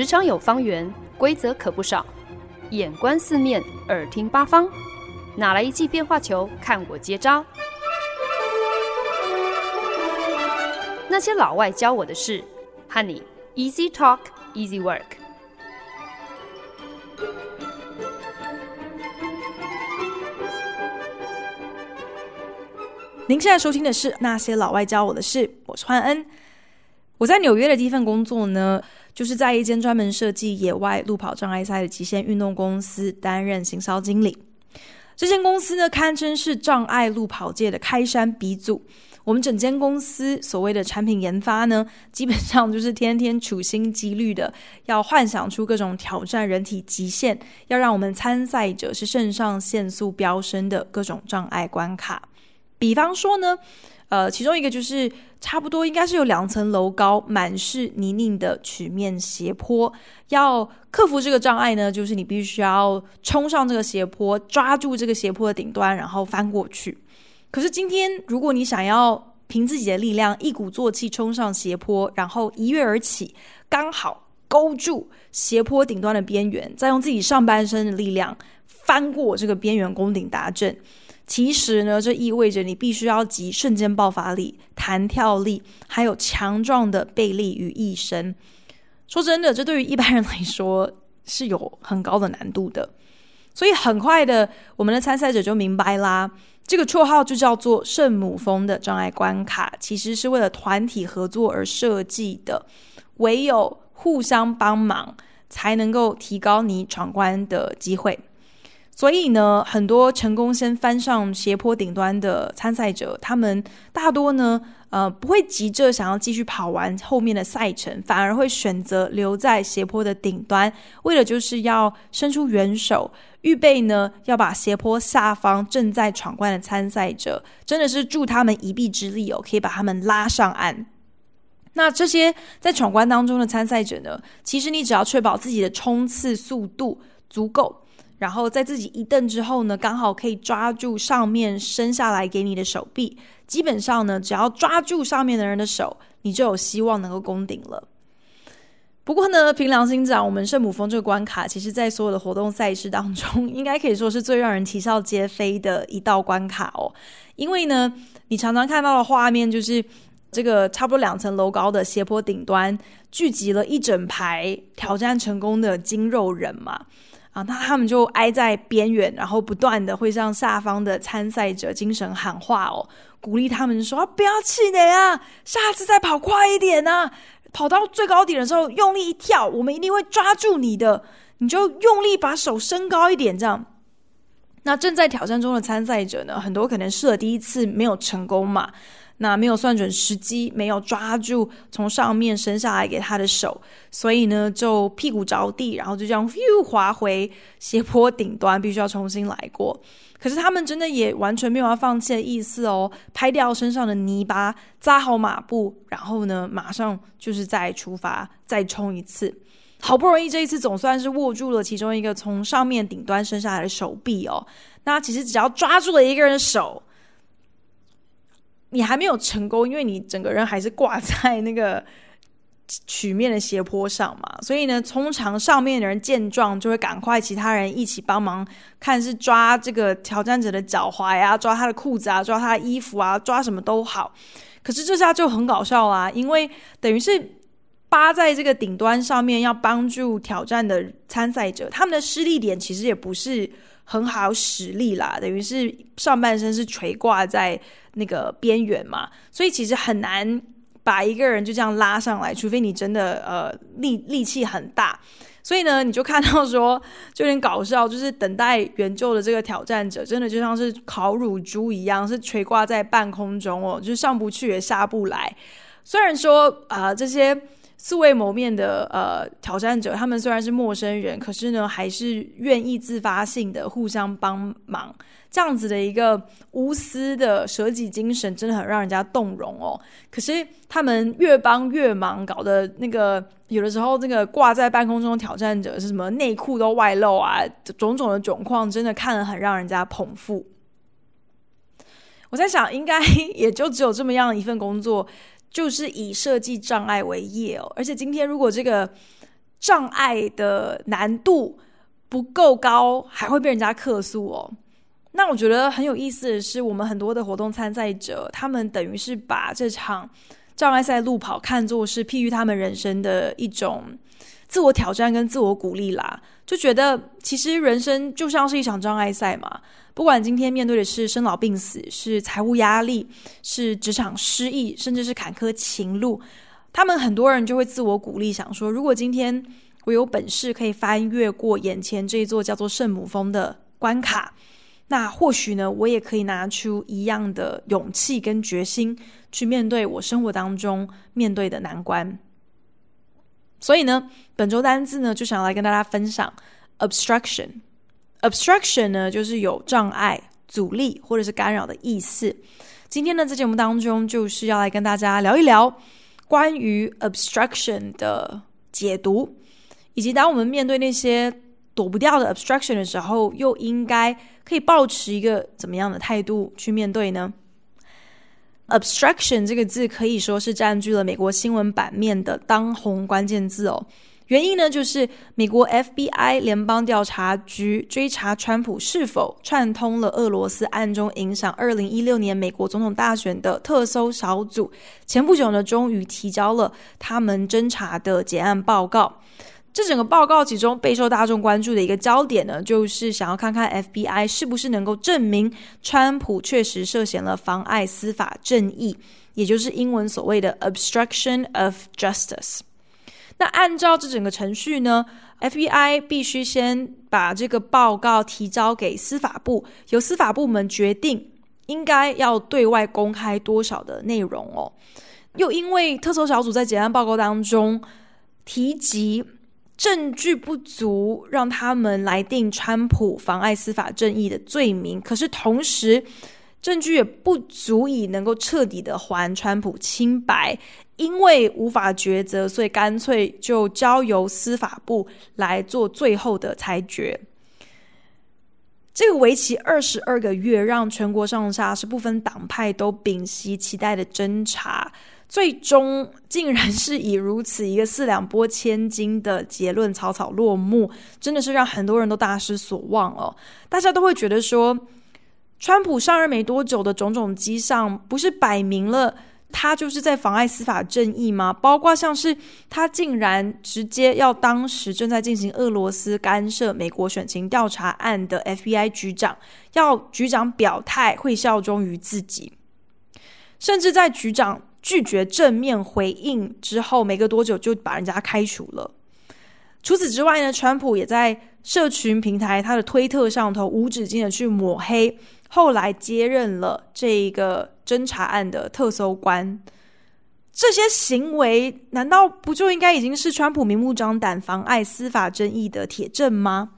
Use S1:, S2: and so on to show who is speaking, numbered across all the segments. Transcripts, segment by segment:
S1: 职场有方圆，规则可不少。眼观四面，耳听八方，哪来一记变化球？看我接招！那些老外教我的事，和你 Easy Talk Easy Work。
S2: 您现在收听的是《那些老外教我的事》，我是焕恩。我在纽约的第一份工作呢，就是在一间专门设计野外路跑障碍赛的极限运动公司担任行销经理。这间公司呢，堪称是障碍路跑界的开山鼻祖。我们整间公司所谓的产品研发呢，基本上就是天天处心积虑的要幻想出各种挑战人体极限，要让我们参赛者是肾上腺素飙升的各种障碍关卡。比方说呢，呃，其中一个就是。差不多应该是有两层楼高，满是泥泞的曲面斜坡。要克服这个障碍呢，就是你必须要冲上这个斜坡，抓住这个斜坡的顶端，然后翻过去。可是今天，如果你想要凭自己的力量，一鼓作气冲上斜坡，然后一跃而起，刚好勾住斜坡顶端的边缘，再用自己上半身的力量翻过这个边缘，攻顶达阵。其实呢，这意味着你必须要集瞬间爆发力、弹跳力，还有强壮的背力于一身。说真的，这对于一般人来说是有很高的难度的。所以很快的，我们的参赛者就明白啦，这个绰号就叫做“圣母峰”的障碍关卡，其实是为了团体合作而设计的。唯有互相帮忙，才能够提高你闯关的机会。所以呢，很多成功先翻上斜坡顶端的参赛者，他们大多呢，呃，不会急着想要继续跑完后面的赛程，反而会选择留在斜坡的顶端，为了就是要伸出援手，预备呢要把斜坡下方正在闯关的参赛者，真的是助他们一臂之力哦，可以把他们拉上岸。那这些在闯关当中的参赛者呢，其实你只要确保自己的冲刺速度足够。然后在自己一蹬之后呢，刚好可以抓住上面伸下来给你的手臂。基本上呢，只要抓住上面的人的手，你就有希望能够攻顶了。不过呢，凭良心讲，我们圣母峰这个关卡，其实在所有的活动赛事当中，应该可以说是最让人啼笑皆非的一道关卡哦。因为呢，你常常看到的画面就是这个差不多两层楼高的斜坡顶端，聚集了一整排挑战成功的筋肉人嘛。啊，那他们就挨在边缘，然后不断的会向下方的参赛者精神喊话哦，鼓励他们说：“不要气馁啊，下次再跑快一点啊，跑到最高点的时候用力一跳，我们一定会抓住你的，你就用力把手升高一点，这样。”那正在挑战中的参赛者呢，很多可能试了第一次没有成功嘛。那没有算准时机，没有抓住从上面伸下来给他的手，所以呢就屁股着地，然后就这样又滑回斜坡顶端，必须要重新来过。可是他们真的也完全没有要放弃的意思哦，拍掉身上的泥巴，扎好马步，然后呢马上就是再出发，再冲一次。好不容易这一次总算是握住了其中一个从上面顶端伸下来的手臂哦。那其实只要抓住了一个人的手。你还没有成功，因为你整个人还是挂在那个 曲面的斜坡上嘛，所以呢，通常上面的人见状就会赶快其他人一起帮忙，看是抓这个挑战者的脚踝啊，抓他的裤子啊，抓他的衣服啊，抓什么都好。可是这下就很搞笑啦，因为等于是扒在这个顶端上面要帮助挑战的参赛者，他们的施力点其实也不是很好使力啦，等于是上半身是垂挂在。那个边缘嘛，所以其实很难把一个人就这样拉上来，除非你真的呃力力气很大。所以呢，你就看到说就有点搞笑，就是等待援救的这个挑战者，真的就像是烤乳猪一样，是垂挂在半空中哦，就上不去也下不来。虽然说啊、呃，这些素未谋面的呃挑战者，他们虽然是陌生人，可是呢，还是愿意自发性的互相帮忙。这样子的一个无私的舍己精神，真的很让人家动容哦。可是他们越帮越忙，搞得那个有的时候，那个挂在半空中的挑战者是什么内裤都外露啊，种种的窘况，真的看了很让人家捧腹。我在想，应该 也就只有这么样一份工作，就是以设计障碍为业哦。而且今天如果这个障碍的难度不够高，还会被人家客诉哦。那我觉得很有意思的是，我们很多的活动参赛者，他们等于是把这场障碍赛路跑看作是譬喻他们人生的一种自我挑战跟自我鼓励啦，就觉得其实人生就像是一场障碍赛嘛，不管今天面对的是生老病死，是财务压力，是职场失意，甚至是坎坷情路，他们很多人就会自我鼓励，想说，如果今天我有本事可以翻越过眼前这一座叫做圣母峰的关卡。那或许呢，我也可以拿出一样的勇气跟决心去面对我生活当中面对的难关。所以呢，本周单字呢，就想来跟大家分享 obstruction。obstruction 呢，就是有障碍、阻力或者是干扰的意思。今天呢，在节目当中，就是要来跟大家聊一聊关于 obstruction 的解读，以及当我们面对那些躲不掉的 obstruction 的时候，又应该可以抱持一个怎么样的态度去面对呢？obstruction 这个字可以说是占据了美国新闻版面的当红关键字哦。原因呢，就是美国 FBI 联邦调查局追查川普是否串通了俄罗斯暗中影响二零一六年美国总统大选的特搜小组，前不久呢，终于提交了他们侦查的结案报告。这整个报告其中备受大众关注的一个焦点呢，就是想要看看 FBI 是不是能够证明川普确实涉嫌了妨碍司法正义，也就是英文所谓的 obstruction of justice。那按照这整个程序呢，FBI 必须先把这个报告提交给司法部，由司法部门决定应该要对外公开多少的内容哦。又因为特搜小组在结案报告当中提及。证据不足，让他们来定川普妨碍司法正义的罪名。可是同时，证据也不足以能够彻底的还川普清白，因为无法抉择，所以干脆就交由司法部来做最后的裁决。这个为期二十二个月，让全国上下是不分党派都屏息期待的侦查。最终竟然是以如此一个四两拨千斤的结论草草落幕，真的是让很多人都大失所望哦。大家都会觉得说，川普上任没多久的种种迹象，不是摆明了他就是在妨碍司法正义吗？包括像是他竟然直接要当时正在进行俄罗斯干涉美国选情调查案的 FBI 局长，要局长表态会效忠于自己，甚至在局长。拒绝正面回应之后，没隔多久就把人家开除了。除此之外呢，川普也在社群平台他的推特上头无止境的去抹黑，后来接任了这个侦查案的特搜官。这些行为难道不就应该已经是川普明目张胆妨碍司法正义的铁证吗？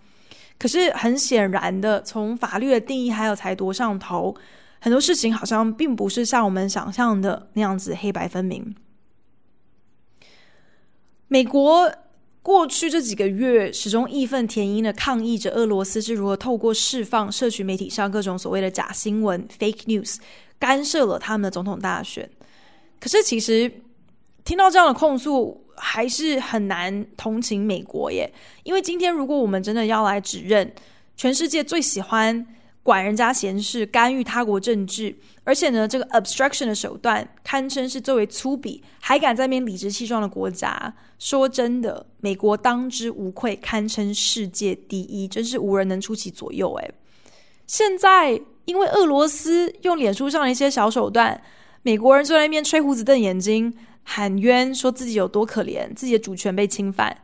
S2: 可是很显然的，从法律的定义还有裁夺上头。很多事情好像并不是像我们想象的那样子黑白分明。美国过去这几个月始终义愤填膺的抗议着俄罗斯是如何透过释放社群媒体上各种所谓的假新闻 （fake news） 干涉了他们的总统大选。可是，其实听到这样的控诉，还是很难同情美国耶。因为今天，如果我们真的要来指认全世界最喜欢。管人家闲事，干预他国政治，而且呢，这个 obstruction 的手段堪称是最为粗鄙，还敢在那边理直气壮的国家。说真的，美国当之无愧，堪称世界第一，真是无人能出其左右。诶，现在因为俄罗斯用脸书上的一些小手段，美国人坐在那边吹胡子瞪眼睛，喊冤，说自己有多可怜，自己的主权被侵犯。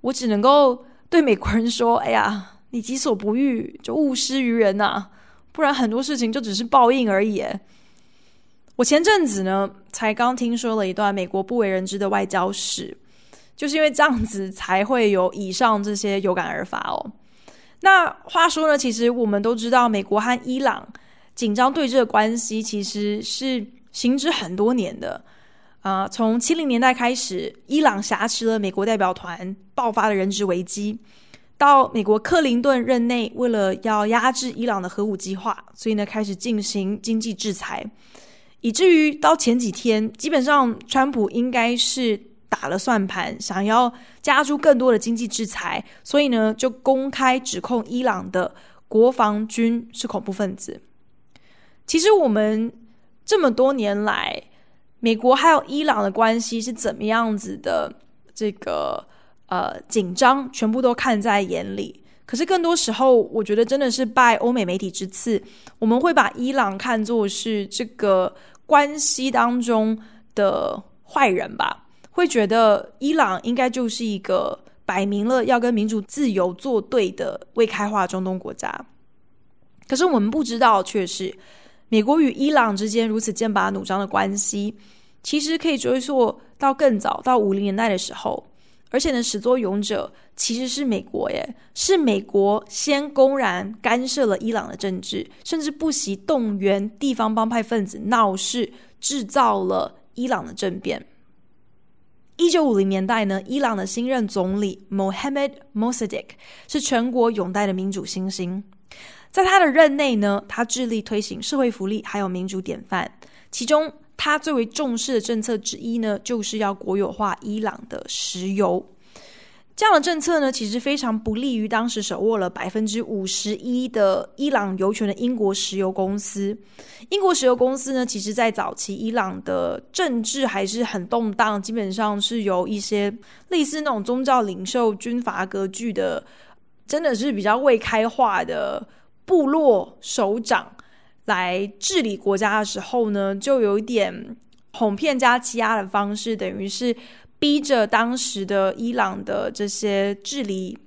S2: 我只能够对美国人说：哎呀。你己所不欲，就勿施于人呐、不然很多事情就只是报应而已。我前阵子呢，才刚听说了一段美国不为人知的外交史，就是因为这样子才会有以上这些有感而发哦。那话说呢，其实我们都知道，美国和伊朗紧张对峙的关系其实是行之很多年的啊、从七零年代开始，伊朗挟持了美国代表团，爆发了人质危机。到美国克林顿任内，为了要压制伊朗的核武计划，所以呢开始进行经济制裁，以至于到前几天，基本上川普应该是打了算盘，想要加出更多的经济制裁，所以呢，就公开指控伊朗的国防军是恐怖分子。其实我们这么多年来，美国还有伊朗的关系是怎么样子的？这个呃紧张，全部都看在眼里。可是更多时候，我觉得真的是拜欧美媒体之赐，我们会把伊朗看作是这个关系当中的坏人吧？会觉得伊朗应该就是一个摆明了要跟民主自由作对的未开化中东国家。可是我们不知道，却是美国与伊朗之间如此剑拔弩张的关系，其实可以追溯到更早，到五零年代的时候。而且呢，始作俑者其实是美国耶，是美国先公然干涉了伊朗的政治，甚至不惜动员地方帮派分子闹事，制造了伊朗的政变。一九五零年代呢，伊朗的新任总理 Mohammad Mossadegh 是全国拥戴的民主新星，在他的任内呢，他致力推行社会福利还有民主典范，其中。他最为重视的政策之一呢，就是要国有化伊朗的石油。这样的政策呢，其实非常不利于当时手握了百分之五十一的伊朗油权的英国石油公司。英国石油公司呢，其实在早期伊朗的政治还是很动荡，基本上是由一些类似那种宗教领袖、军阀割据的，真的是比较未开化的部落首长。来治理国家的时候呢，就有一点哄骗加欺压的方式，等于是逼着当时的伊朗的这些治理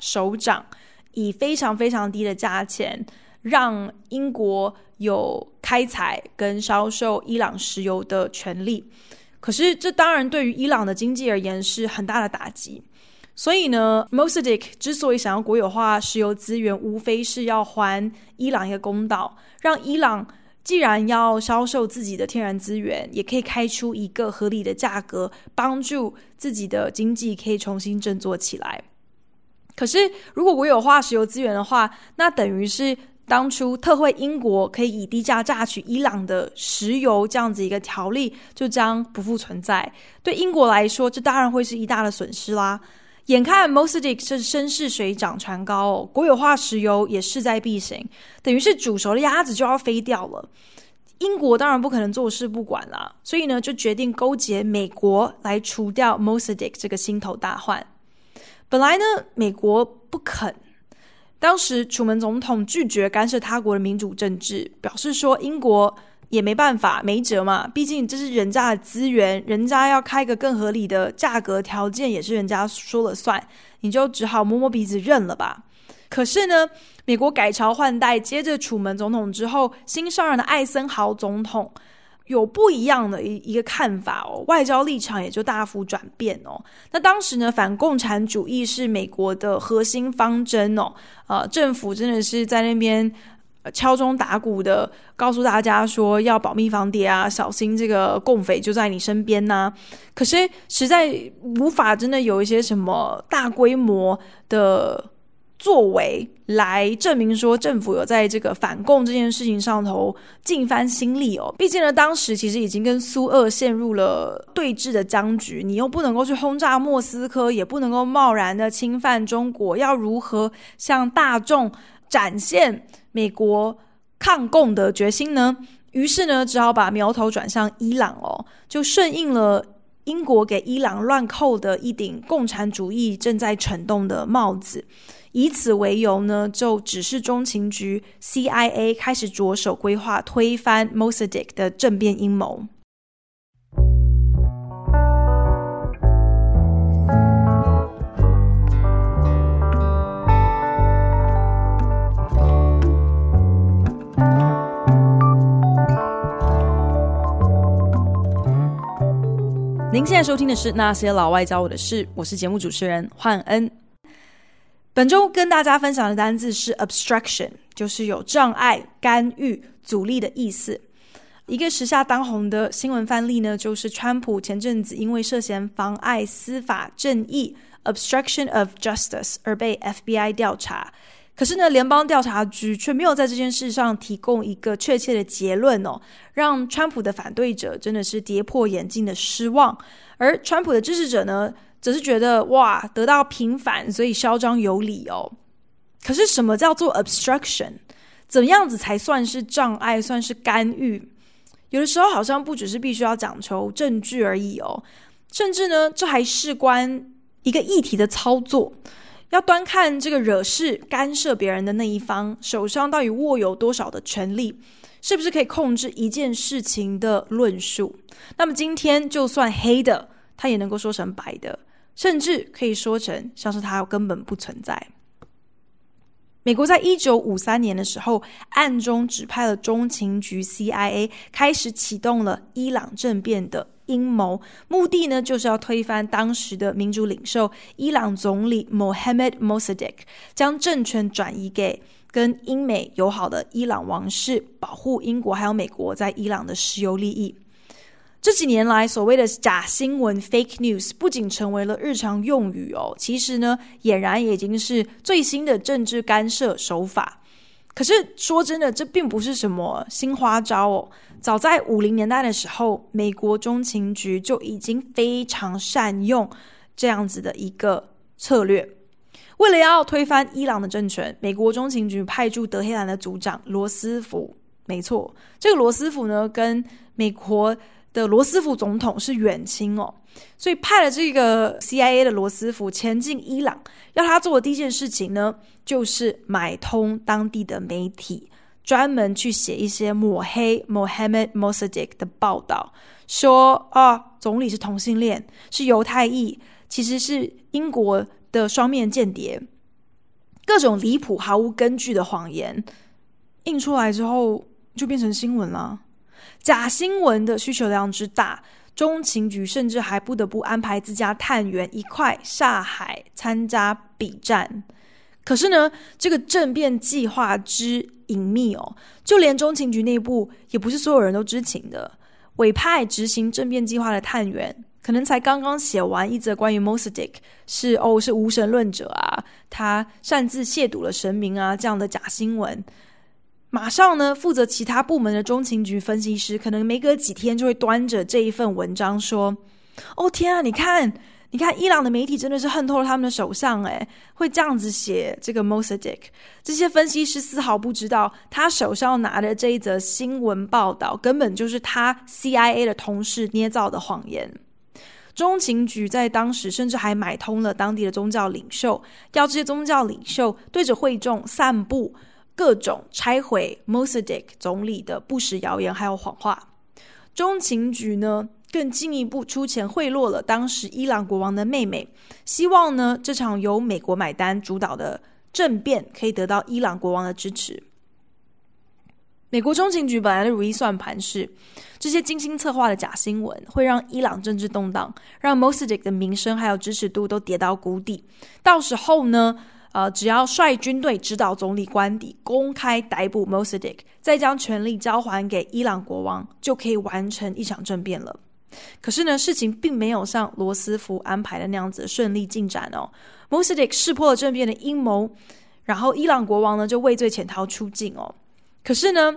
S2: 首长以非常非常低的价钱，让英国有开采跟销售伊朗石油的权利。可是这当然对于伊朗的经济而言是很大的打击。所以呢，Mossadegh 之所以想要国有化石油资源，无非是要还伊朗一个公道，让伊朗既然要销售自己的天然资源，也可以开出一个合理的价格，帮助自己的经济可以重新振作起来。可是，如果我有化石油资源的话，那等于是当初特惠英国可以以低价榨取伊朗的石油这样子一个条例，就将不复存在。对英国来说，这当然会是一大的损失啦。眼看 Mossadegh 是身势水涨船高哦，国有化石油也势在必行，等于是煮熟的鸭子就要飞掉了。英国当然不可能坐视不管啦，所以呢就决定勾结美国来除掉 Mossadegh 这个心头大患。本来呢美国不肯，当时楚门总统拒绝干涉他国的民主政治，表示说英国。也没办法，没辙嘛。毕竟这是人家的资源，人家要开个更合理的价格条件，也是人家说了算。你就只好摸摸鼻子认了吧。可是呢，美国改朝换代，接着楚门总统之后，新上任的艾森豪总统有不一样的一一个看法哦，外交立场也就大幅转变哦。那当时呢，反共产主义是美国的核心方针哦，呃，政府真的是在那边。敲钟打鼓的告诉大家说要保密防谍啊，小心这个共匪就在你身边呐、可是实在无法真的有一些什么大规模的作为来证明说政府有在这个反共这件事情上头尽番心力哦。毕竟呢，当时其实已经跟苏俄陷入了对峙的僵局，你又不能够去轰炸莫斯科，也不能够贸然的侵犯中国，要如何向大众展现美国抗共的决心呢？于是呢，只好把苗头转向伊朗哦，就顺应了英国给伊朗乱扣的一顶共产主义正在蠢动的帽子，以此为由呢，就指示中情局 CIA 开始着手规划推翻 Mossadegh 的政变阴谋。您现在收听的是《那些老外教我的事》，我是节目主持人焕恩。本周跟大家分享的单字是 obstruction，就是有障碍、干预、阻力的意思。一个时下当红的新闻范例呢，就是川普前阵子因为涉嫌妨碍司法正义 （obstruction of justice） 而被 FBI 调查。可是呢，联邦调查局却没有在这件事上提供一个确切的结论哦，让川普的反对者真的是跌破眼镜的失望，而川普的支持者呢，则是觉得哇，得到平反，所以嚣张有理哦。可是什么叫做 obstruction？怎么样子才算是障碍，算是干预？有的时候好像不只是必须要讲求证据而已哦，甚至呢，这还事关一个议题的操作，要端看这个惹事、干涉别人的那一方手上到底握有多少的权利，是不是可以控制一件事情的论述？那么今天就算黑的，他也能够说成白的，甚至可以说成像是它根本不存在。美国在一九五三年的时候，暗中指派了中情局 CIA 开始启动了伊朗政变的阴谋，目的呢就是要推翻当时的民主领袖伊朗总理 Mohammad Mossadegh，将政权转移给跟英美友好的伊朗王室，保护英国还有美国在伊朗的石油利益。这几年来，所谓的假新闻 （fake news） 不仅成为了日常用语哦，其实呢，俨然已经是最新的政治干涉手法。可是说真的，这并不是什么新花招哦。早在五零年代的时候，美国中情局就已经非常善用这样子的一个策略。为了要推翻伊朗的政权，美国中情局派驻德黑兰的组长罗斯福，没错，这个罗斯福呢，跟美国。的罗斯福总统是远亲哦，所以派了这个 CIA 的罗斯福前进伊朗，要他做的第一件事情呢，就是买通当地的媒体，专门去写一些抹黑 Mohammad Mossadegh 的报道，说啊，总理是同性恋，是犹太裔，其实是英国的双面间谍，各种离谱、毫无根据的谎言，印出来之后就变成新闻了。假新闻的需求量之大，中情局甚至还不得不安排自家探员一块下海参加比战。可是呢，这个政变计划之隐秘哦，就连中情局内部也不是所有人都知情的。委派执行政变计划的探员，可能才刚刚写完一则关于 Mossadegh 是哦是无神论者啊，他擅自亵渎了神明啊这样的假新闻。马上呢，负责其他部门的中情局分析师，可能没隔几天就会端着这一份文章说：“哦天啊，你看，你看，伊朗的媒体真的是恨透了他们的首相，诶，会这样子写这个 Mossadegh。这些分析师丝毫不知道，他手上拿的这一则新闻报道，根本就是他 CIA 的同事捏造的谎言。中情局在当时甚至还买通了当地的宗教领袖，要这些宗教领袖对着会众散布。”各种拆毁 Mossadegh 总理的不实谣言还有谎话，中情局呢更进一步出钱贿赂了当时伊朗国王的妹妹，希望呢这场由美国买单主导的政变可以得到伊朗国王的支持。美国中情局本来的如意算盘是，这些精心策划的假新闻会让伊朗政治动荡，让 m o s a d e q 的名声还有支持度都跌到谷底，到时候呢，呃，只要率军队指导总理官邸，公开逮捕 Mossadegh，再将权力交还给伊朗国王，就可以完成一场政变了。可是呢，事情并没有像罗斯福安排的那样子顺利进展哦。Mossadegh 识破了政变的阴谋，然后伊朗国王呢就畏罪潜逃出境哦。可是呢，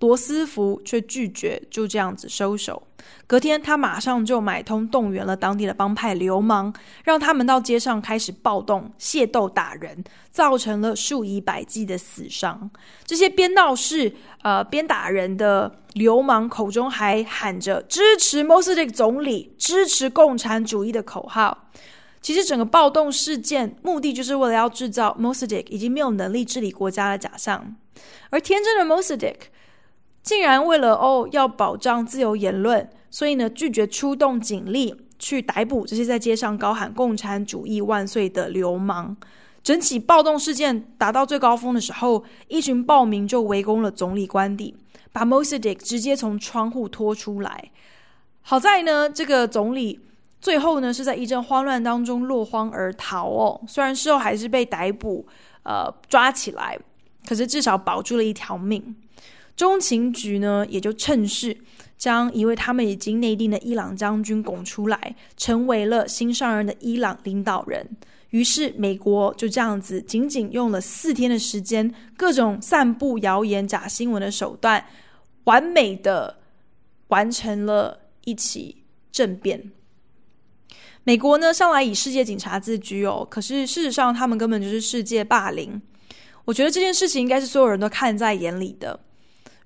S2: 罗斯福却拒绝就这样子收手。隔天，他马上就买通动员了当地的帮派流氓，让他们到街上开始暴动、械斗、打人，造成了数以百计的死伤。这些边闹事、呃边打人的流氓口中还喊着支持 Mossadegh 总理、支持共产主义的口号。其实，整个暴动事件目的就是为了要制造 Mossadegh 已经没有能力治理国家的假象，而天真的 Mossadegh。竟然为了哦要保障自由言论，所以呢拒绝出动警力去逮捕这些在街上高喊“共产主义万岁”的流氓。整起暴动事件达到最高峰的时候，一群暴民就围攻了总理官邸，把 Mossadegh 直接从窗户拖出来。好在呢，这个总理最后呢是在一阵慌乱当中落荒而逃哦。虽然事后还是被逮捕，呃抓起来，可是至少保住了一条命。中情局呢，也就趁势将一位他们已经内定的伊朗将军拱出来，成为了新上任的伊朗领导人。于是，美国就这样子，仅仅用了四天的时间，各种散布谣言、假新闻的手段，完美的完成了一起政变。美国呢，向来以世界警察自居哦，可是事实上，他们根本就是世界霸凌。我觉得这件事情应该是所有人都看在眼里的。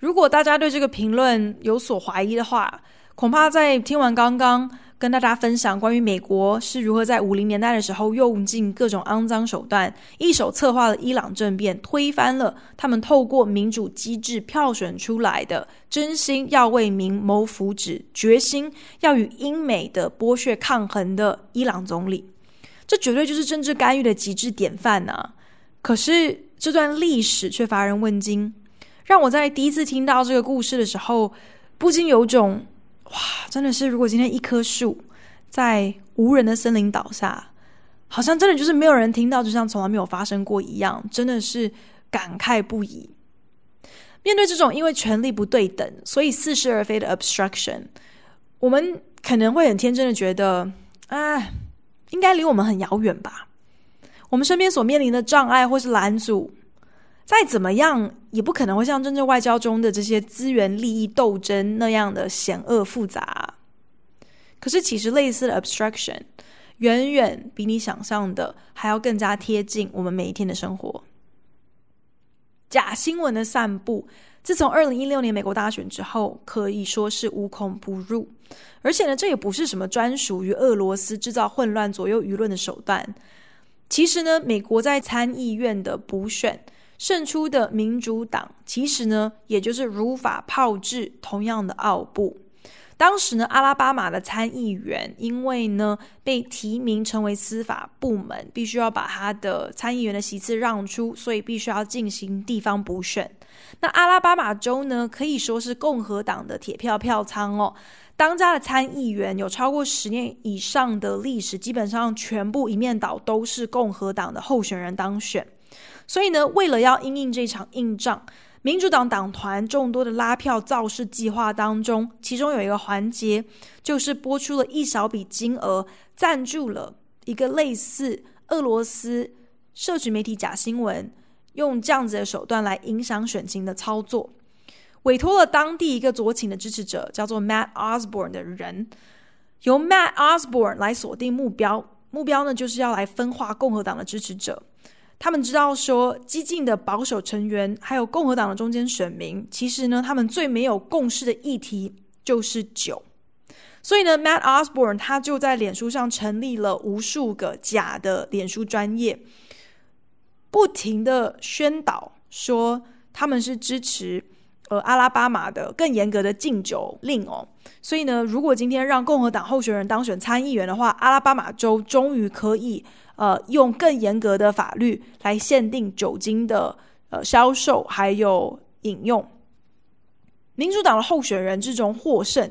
S2: 如果大家对这个评论有所怀疑的话，恐怕在听完刚刚跟大家分享关于美国是如何在五零年代的时候用尽各种肮脏手段，一手策划了伊朗政变，推翻了他们透过民主机制票选出来的真心要为民谋福祉、决心要与英美的剥削抗衡的伊朗总理，这绝对就是政治干预的极致典范呐、啊！可是这段历史却乏人问津，让我在第一次听到这个故事的时候，不禁有种。哇，真的是！如果今天一棵树在无人的森林倒下，好像真的就是没有人听到，就像从来没有发生过一样，真的是感慨不已。面对这种因为权力不对等，所以似是而非的 obstruction，我们可能会很天真的觉得，啊，应该离我们很遥远吧？我们身边所面临的障碍或是拦阻。再怎么样，也不可能会像真正外交中的这些资源利益斗争那样的险恶复杂。可是，其实类似的 obstruction 远远比你想象的还要更加贴近我们每一天的生活。假新闻的散布，自从二零一六年美国大选之后，可以说是无孔不入。而且呢，这也不是什么专属于俄罗斯制造混乱、左右舆论的手段。其实呢，美国在参议院的补选。胜出的民主党其实呢，也就是如法炮制同样的奥布。当时呢，阿拉巴马的参议员因为呢被提名成为司法部门，必须要把他的参议员的席次让出，所以必须要进行地方补选。那阿拉巴马州呢，可以说是共和党的铁票票仓哦。当家的参议员有超过十年以上的历史，基本上全部一面倒都是共和党的候选人当选。所以呢，为了要因应这场硬仗，民主党党团众多的拉票造势计划当中，其中有一个环节就是拨出了一小笔金额，赞助了一个类似俄罗斯社群媒体假新闻，用这样子的手段来影响选情的操作，委托了当地一个左倾的支持者叫做 Matt Osborne 的人，由 Matt Osborne 来锁定目标，目标呢就是要来分化共和党的支持者。他们知道说，激进的保守成员还有共和党的中间选民，其实呢，他们最没有共识的议题就是酒。所以呢，Matt Osborne 他就在脸书上成立了无数个假的脸书专业，不停的宣导说他们是支持呃阿拉巴马的更严格的禁酒令哦。所以呢，如果今天让共和党候选人当选参议员的话，阿拉巴马州终于可以。呃，用更严格的法律来限定酒精的呃销售还有饮用。民主党的候选人之中获胜，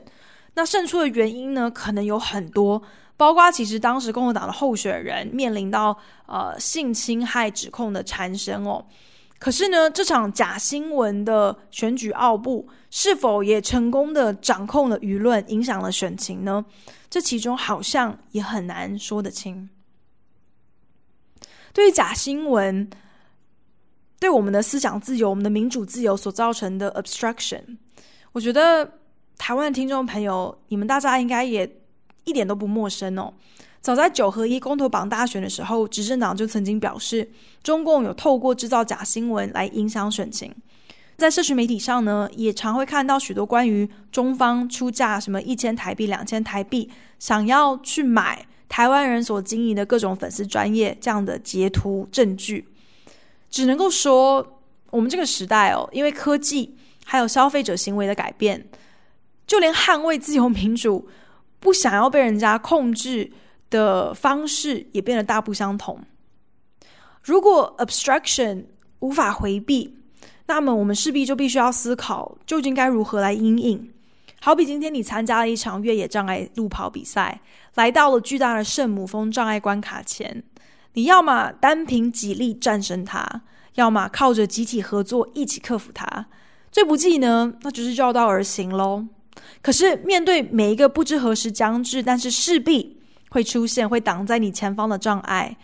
S2: 那胜出的原因呢，可能有很多，包括其实当时共和党的候选人面临到呃性侵害指控的缠身哦。可是呢，这场假新闻的选举奥布是否也成功的掌控了舆论，影响了选情呢？这其中好像也很难说得清。对于假新闻，对我们的思想自由、我们的民主自由所造成的 obstruction，我觉得台湾的听众朋友，你们大家应该也一点都不陌生哦。早在九合一公投榜大选的时候，执政党就曾经表示，中共有透过制造假新闻来影响选情。在社群媒体上呢，也常会看到许多关于中方出价什么一千台币、两千台币，想要去买。台湾人所经营的各种粉丝专业这样的截图证据，只能够说我们这个时代哦，因为科技还有消费者行为的改变，就连捍卫自由民主、不想要被人家控制的方式也变得大不相同。如果 obstruction 无法回避，那么我们势必就必须要思考，究竟该如何来因应。好比今天你参加了一场越野障碍路跑比赛，来到了巨大的圣母峰障碍关卡前，你要么单凭己力战胜它，要么靠着集体合作一起克服它。最不济呢，那就是绕道而行喽。可是面对每一个不知何时将至，但是势必会出现、会挡在你前方的障碍，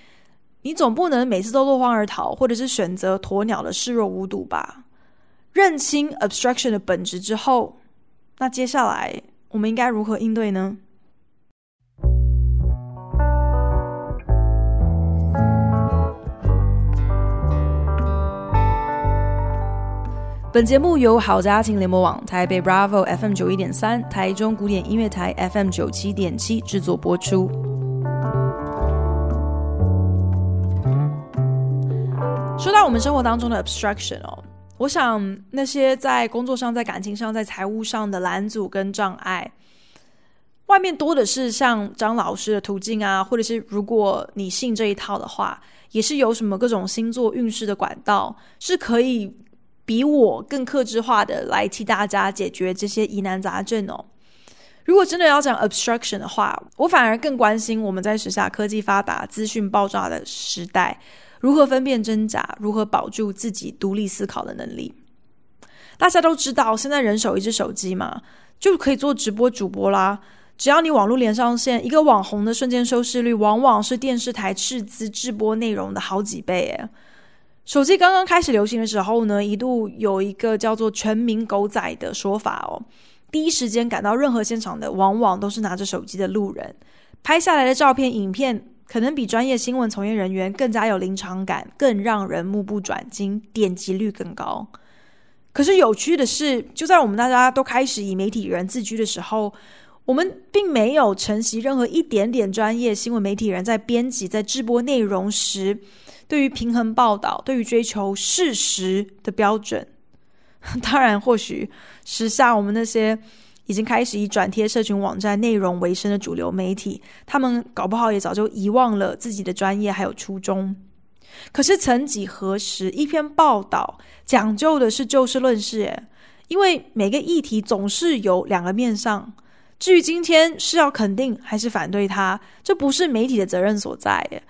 S2: 你总不能每次都落荒而逃，或者是选择鸵鸟的视若无睹吧？认清 obstruction 的本质之后，那接下来我们应该如何应对呢？本节目由好家庭联播网、台北 Bravo FM 九一点三、台中古典音乐台 FM 九七点七制作播出。说到我们生活当中的 obstruction 哦，我想那些在工作上、在感情上、在财务上的拦阻跟障碍，外面多的是像张老师的途径啊，或者是如果你信这一套的话，也是有什么各种星座运势的管道是可以。比我更克制化的来替大家解决这些疑难杂症哦。如果真的要讲 obstruction 的话，我反而更关心我们在时下科技发达、资讯爆炸的时代，如何分辨真假，如何保住自己独立思考的能力。大家都知道，现在人手一只手机嘛，就可以做直播主播啦。只要你网络连上线，一个网红的瞬间收视率，往往是电视台斥资直播内容的好几倍诶。手机刚刚开始流行的时候呢，一度有一个叫做“全民狗仔”的说法哦。第一时间赶到任何现场的，往往都是拿着手机的路人，拍下来的照片、影片，可能比专业新闻从业人员更加有临场感，更让人目不转睛，点击率更高。可是有趣的是，就在我们大家都开始以媒体人自居的时候，我们并没有承袭任何一点点专业新闻媒体人在编辑、在制播内容时。对于平衡报道，对于追求事实的标准，当然，或许时下我们那些已经开始以转贴社群网站内容为生的主流媒体，他们搞不好也早就遗忘了自己的专业还有初衷。可是，曾几何时，一篇报道讲究的是就事论事，诶，因为每个议题总是有两个面上。至于今天是要肯定还是反对它，这不是媒体的责任所在，诶。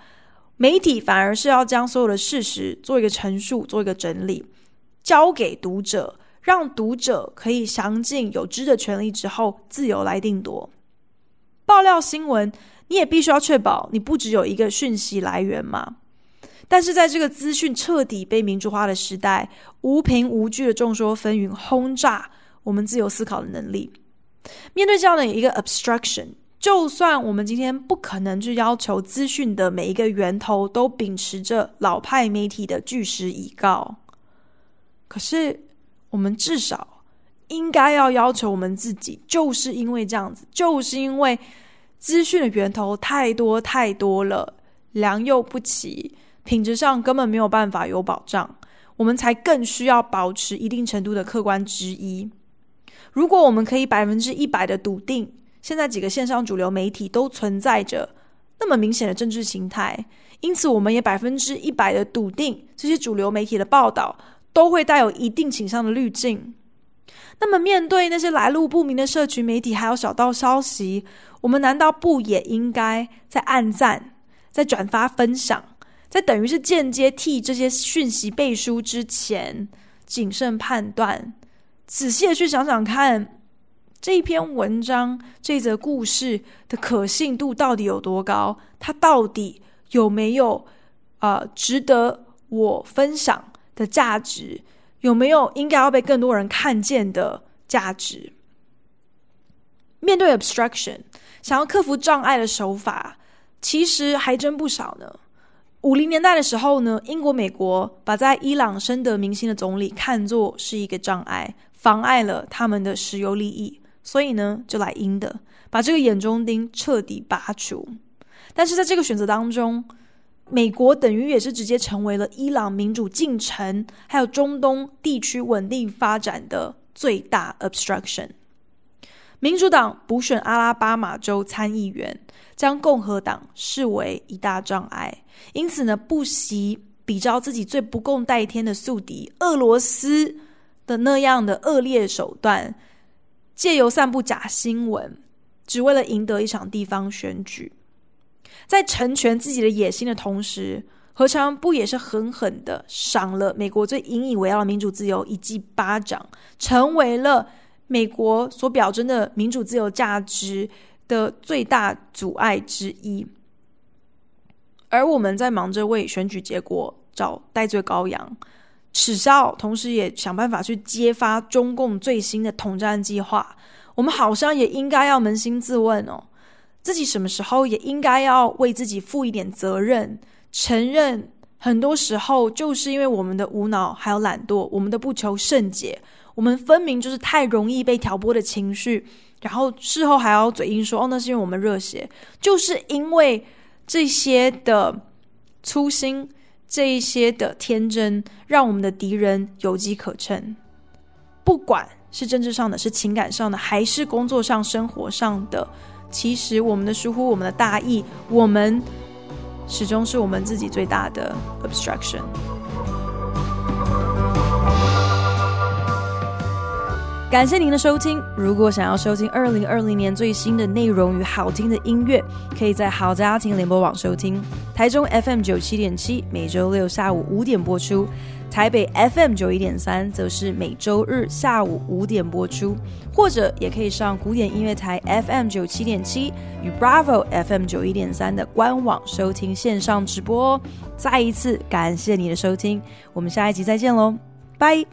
S2: 媒体反而是要将所有的事实做一个陈述，做一个整理，交给读者，让读者可以详尽有知的权利之后，自由来定夺。爆料新闻，你也必须要确保你不只有一个讯息来源嘛。但是在这个资讯彻底被民主化的时代，无凭无据的众说纷纭，轰炸我们自由思考的能力。面对这样的一个 obstruction。就算我们今天不可能去要求资讯的每一个源头都秉持着老派媒体的据实以告，可是我们至少应该要要求我们自己，就是因为这样子，就是因为资讯的源头太多太多了，良莠不齐，品质上根本没有办法有保障，我们才更需要保持一定程度的客观之一。如果我们可以百分之一百的笃定。现在几个线上主流媒体都存在着那么明显的政治形态，因此我们也百分之一百的笃定，这些主流媒体的报道都会带有一定倾向的滤镜。那么，面对那些来路不明的社群媒体还有小道消息，我们难道不也应该在按赞、在转发分享、在等于是间接替这些讯息背书之前，谨慎判断，仔细的去想想看？这一篇文章，这则故事的可信度到底有多高？它到底有没有啊、呃、值得我分享的价值？有没有应该要被更多人看见的价值？面对 obstruction，想要克服障碍的手法，其实还真不少呢。五零年代的时候呢，英国、美国把在伊朗深得民心的总理看作是一个障碍，妨碍了他们的石油利益。所以呢，就来阴的，把这个眼中钉彻底拔除。但是在这个选择当中，美国等于也是直接成为了伊朗民主进程，还有中东地区稳定发展的最大 obstruction。民主党补选阿拉巴马州参议员，将共和党视为一大障碍，因此呢，不惜比照自己最不共戴天的宿敌俄罗斯的那样的恶劣手段。借由散布假新闻，只为了赢得一场地方选举，在成全自己的野心的同时，何尝不也是狠狠的赏了美国最引以为傲的民主自由一记巴掌，成为了美国所表征的民主自由价值的最大阻碍之一。而我们在忙着为选举结果找代罪羔羊，耻笑，同时也想办法去揭发中共最新的统战计划。我们好像也应该要扪心自问哦，自己什么时候也应该要为自己负一点责任，承认很多时候就是因为我们的无脑还有懒惰，我们的不求甚解，我们分明就是太容易被挑拨的情绪，然后事后还要嘴硬说哦，那是因为我们热血，就是因为。这些的粗心，这一些的天真，让我们的敌人有机可乘。不管是政治上的，是情感上的，还是工作上、生活上的，其实我们的疏忽，我们的大意，我们始终是我们自己最大的 obstruction。感谢您的收听。如果想要收听二零二零年最新的内容与好听的音乐，可以在好家庭联播网收听。台中 FM 九七点七，每周六下午五点播出；台北 FM 九一点三，则是每周日下午五点播出。或者也可以上古典音乐台 FM 九七点七与 Bravo FM 九一点三的官网收听线上直播哦。再一次感谢你的收听，我们下一集再见喽，拜。